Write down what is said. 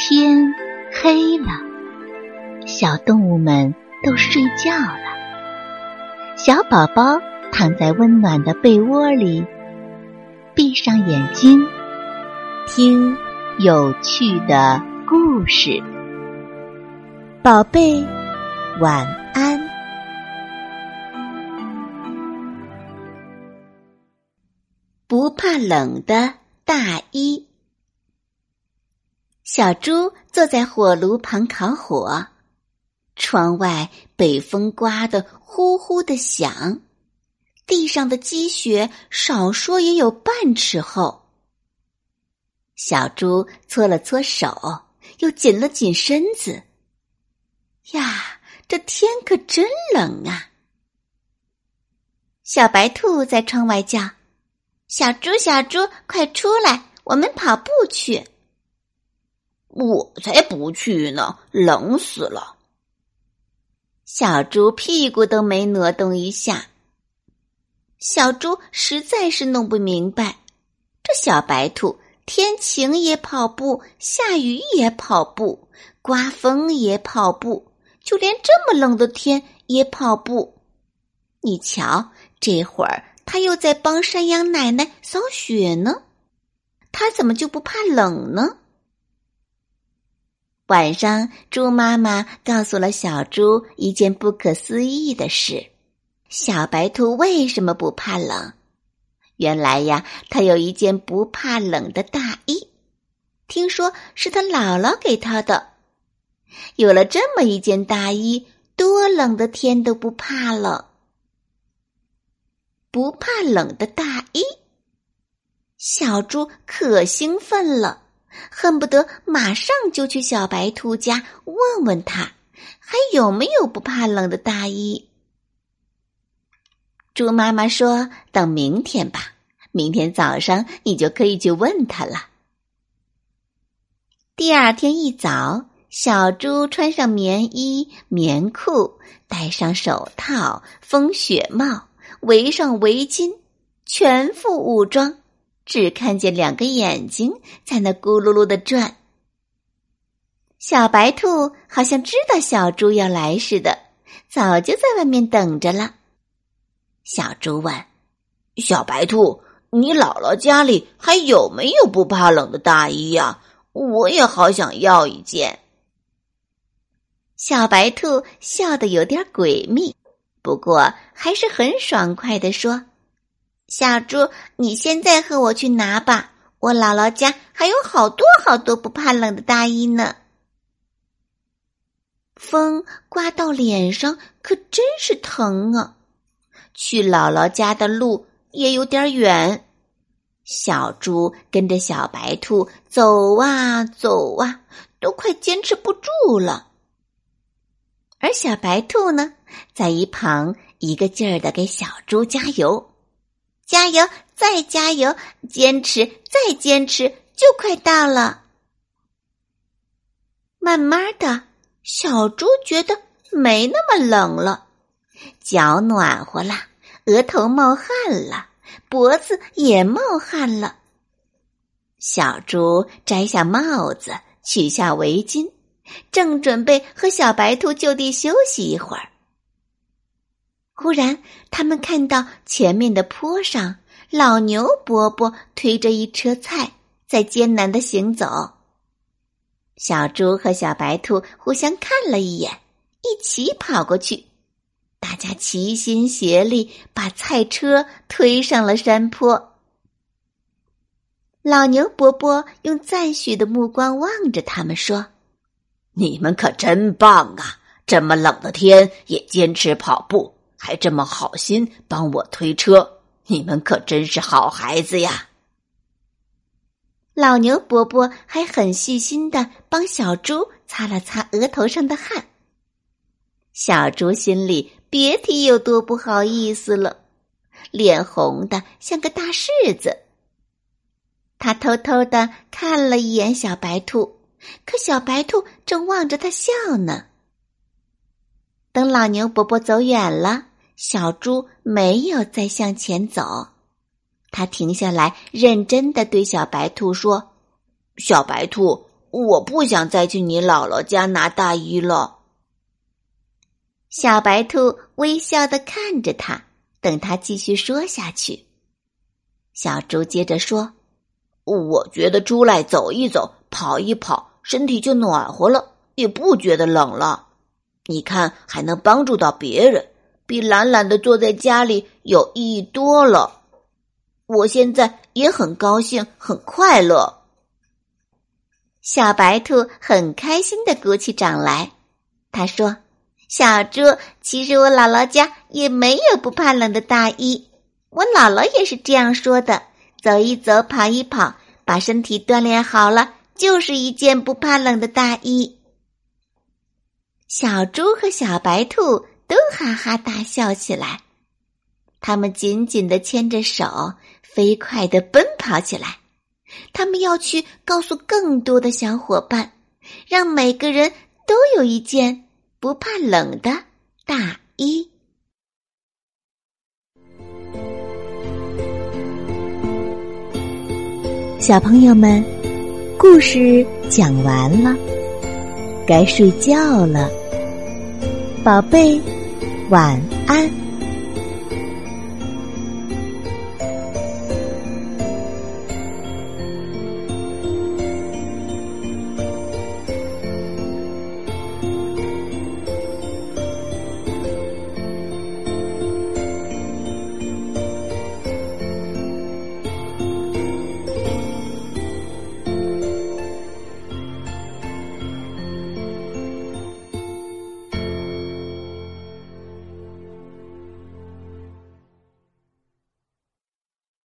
天黑了，小动物们都睡觉了。小宝宝躺在温暖的被窝里，闭上眼睛，听有趣的故事。宝贝，晚安。不怕冷的大衣。小猪坐在火炉旁烤火，窗外北风刮得呼呼的响，地上的积雪少说也有半尺厚。小猪搓了搓手，又紧了紧身子。呀，这天可真冷啊！小白兔在窗外叫：“小猪，小猪，快出来，我们跑步去。”我才不去呢，冷死了！小猪屁股都没挪动一下。小猪实在是弄不明白，这小白兔天晴也跑步，下雨也跑步，刮风也跑步，就连这么冷的天也跑步。你瞧，这会儿他又在帮山羊奶奶扫雪呢，他怎么就不怕冷呢？晚上，猪妈妈告诉了小猪一件不可思议的事：小白兔为什么不怕冷？原来呀，它有一件不怕冷的大衣，听说是他姥姥给他的。有了这么一件大衣，多冷的天都不怕了。不怕冷的大衣，小猪可兴奋了。恨不得马上就去小白兔家问问他，还有没有不怕冷的大衣。猪妈妈说：“等明天吧，明天早上你就可以去问他了。”第二天一早，小猪穿上棉衣、棉裤，戴上手套、风雪帽，围上围巾，全副武装。只看见两个眼睛在那咕噜噜的转。小白兔好像知道小猪要来似的，早就在外面等着了。小猪问：“小白兔，你姥姥家里还有没有不怕冷的大衣呀？我也好想要一件。”小白兔笑得有点诡秘，不过还是很爽快的说。小猪，你现在和我去拿吧。我姥姥家还有好多好多不怕冷的大衣呢。风刮到脸上，可真是疼啊！去姥姥家的路也有点远。小猪跟着小白兔走啊走啊，都快坚持不住了。而小白兔呢，在一旁一个劲儿的给小猪加油。加油，再加油，坚持，再坚持，就快到了。慢慢的，小猪觉得没那么冷了，脚暖和了，额头冒汗了，脖子也冒汗了。小猪摘下帽子，取下围巾，正准备和小白兔就地休息一会儿。忽然，他们看到前面的坡上，老牛伯伯推着一车菜在艰难的行走。小猪和小白兔互相看了一眼，一起跑过去，大家齐心协力把菜车推上了山坡。老牛伯伯用赞许的目光望着他们，说：“你们可真棒啊！这么冷的天也坚持跑步。”还这么好心帮我推车，你们可真是好孩子呀！老牛伯伯还很细心的帮小猪擦了擦额头上的汗。小猪心里别提有多不好意思了，脸红的像个大柿子。他偷偷的看了一眼小白兔，可小白兔正望着他笑呢。等老牛伯伯走远了。小猪没有再向前走，他停下来，认真的对小白兔说：“小白兔，我不想再去你姥姥家拿大衣了。小白兔微笑的看着他，等他继续说下去。小猪接着说：“我觉得出来走一走，跑一跑，身体就暖和了，也不觉得冷了。你看，还能帮助到别人，比懒懒的坐在家里有意义多了。我现在也很高兴，很快乐。”小白兔很开心的鼓起掌来，他说：“小猪，其实我姥姥家也没有不怕冷的大衣，我姥姥也是这样说的。走一走，跑一跑，把身体锻炼好了，就是一件不怕冷的大衣。”小猪和小白兔都哈哈大笑起来，他们紧紧的牵着手，飞快的奔跑起来。他们要去告诉更多的小伙伴，让每个人都有一件不怕冷的大衣。小朋友们，故事讲完了，该睡觉了，宝贝，晚安。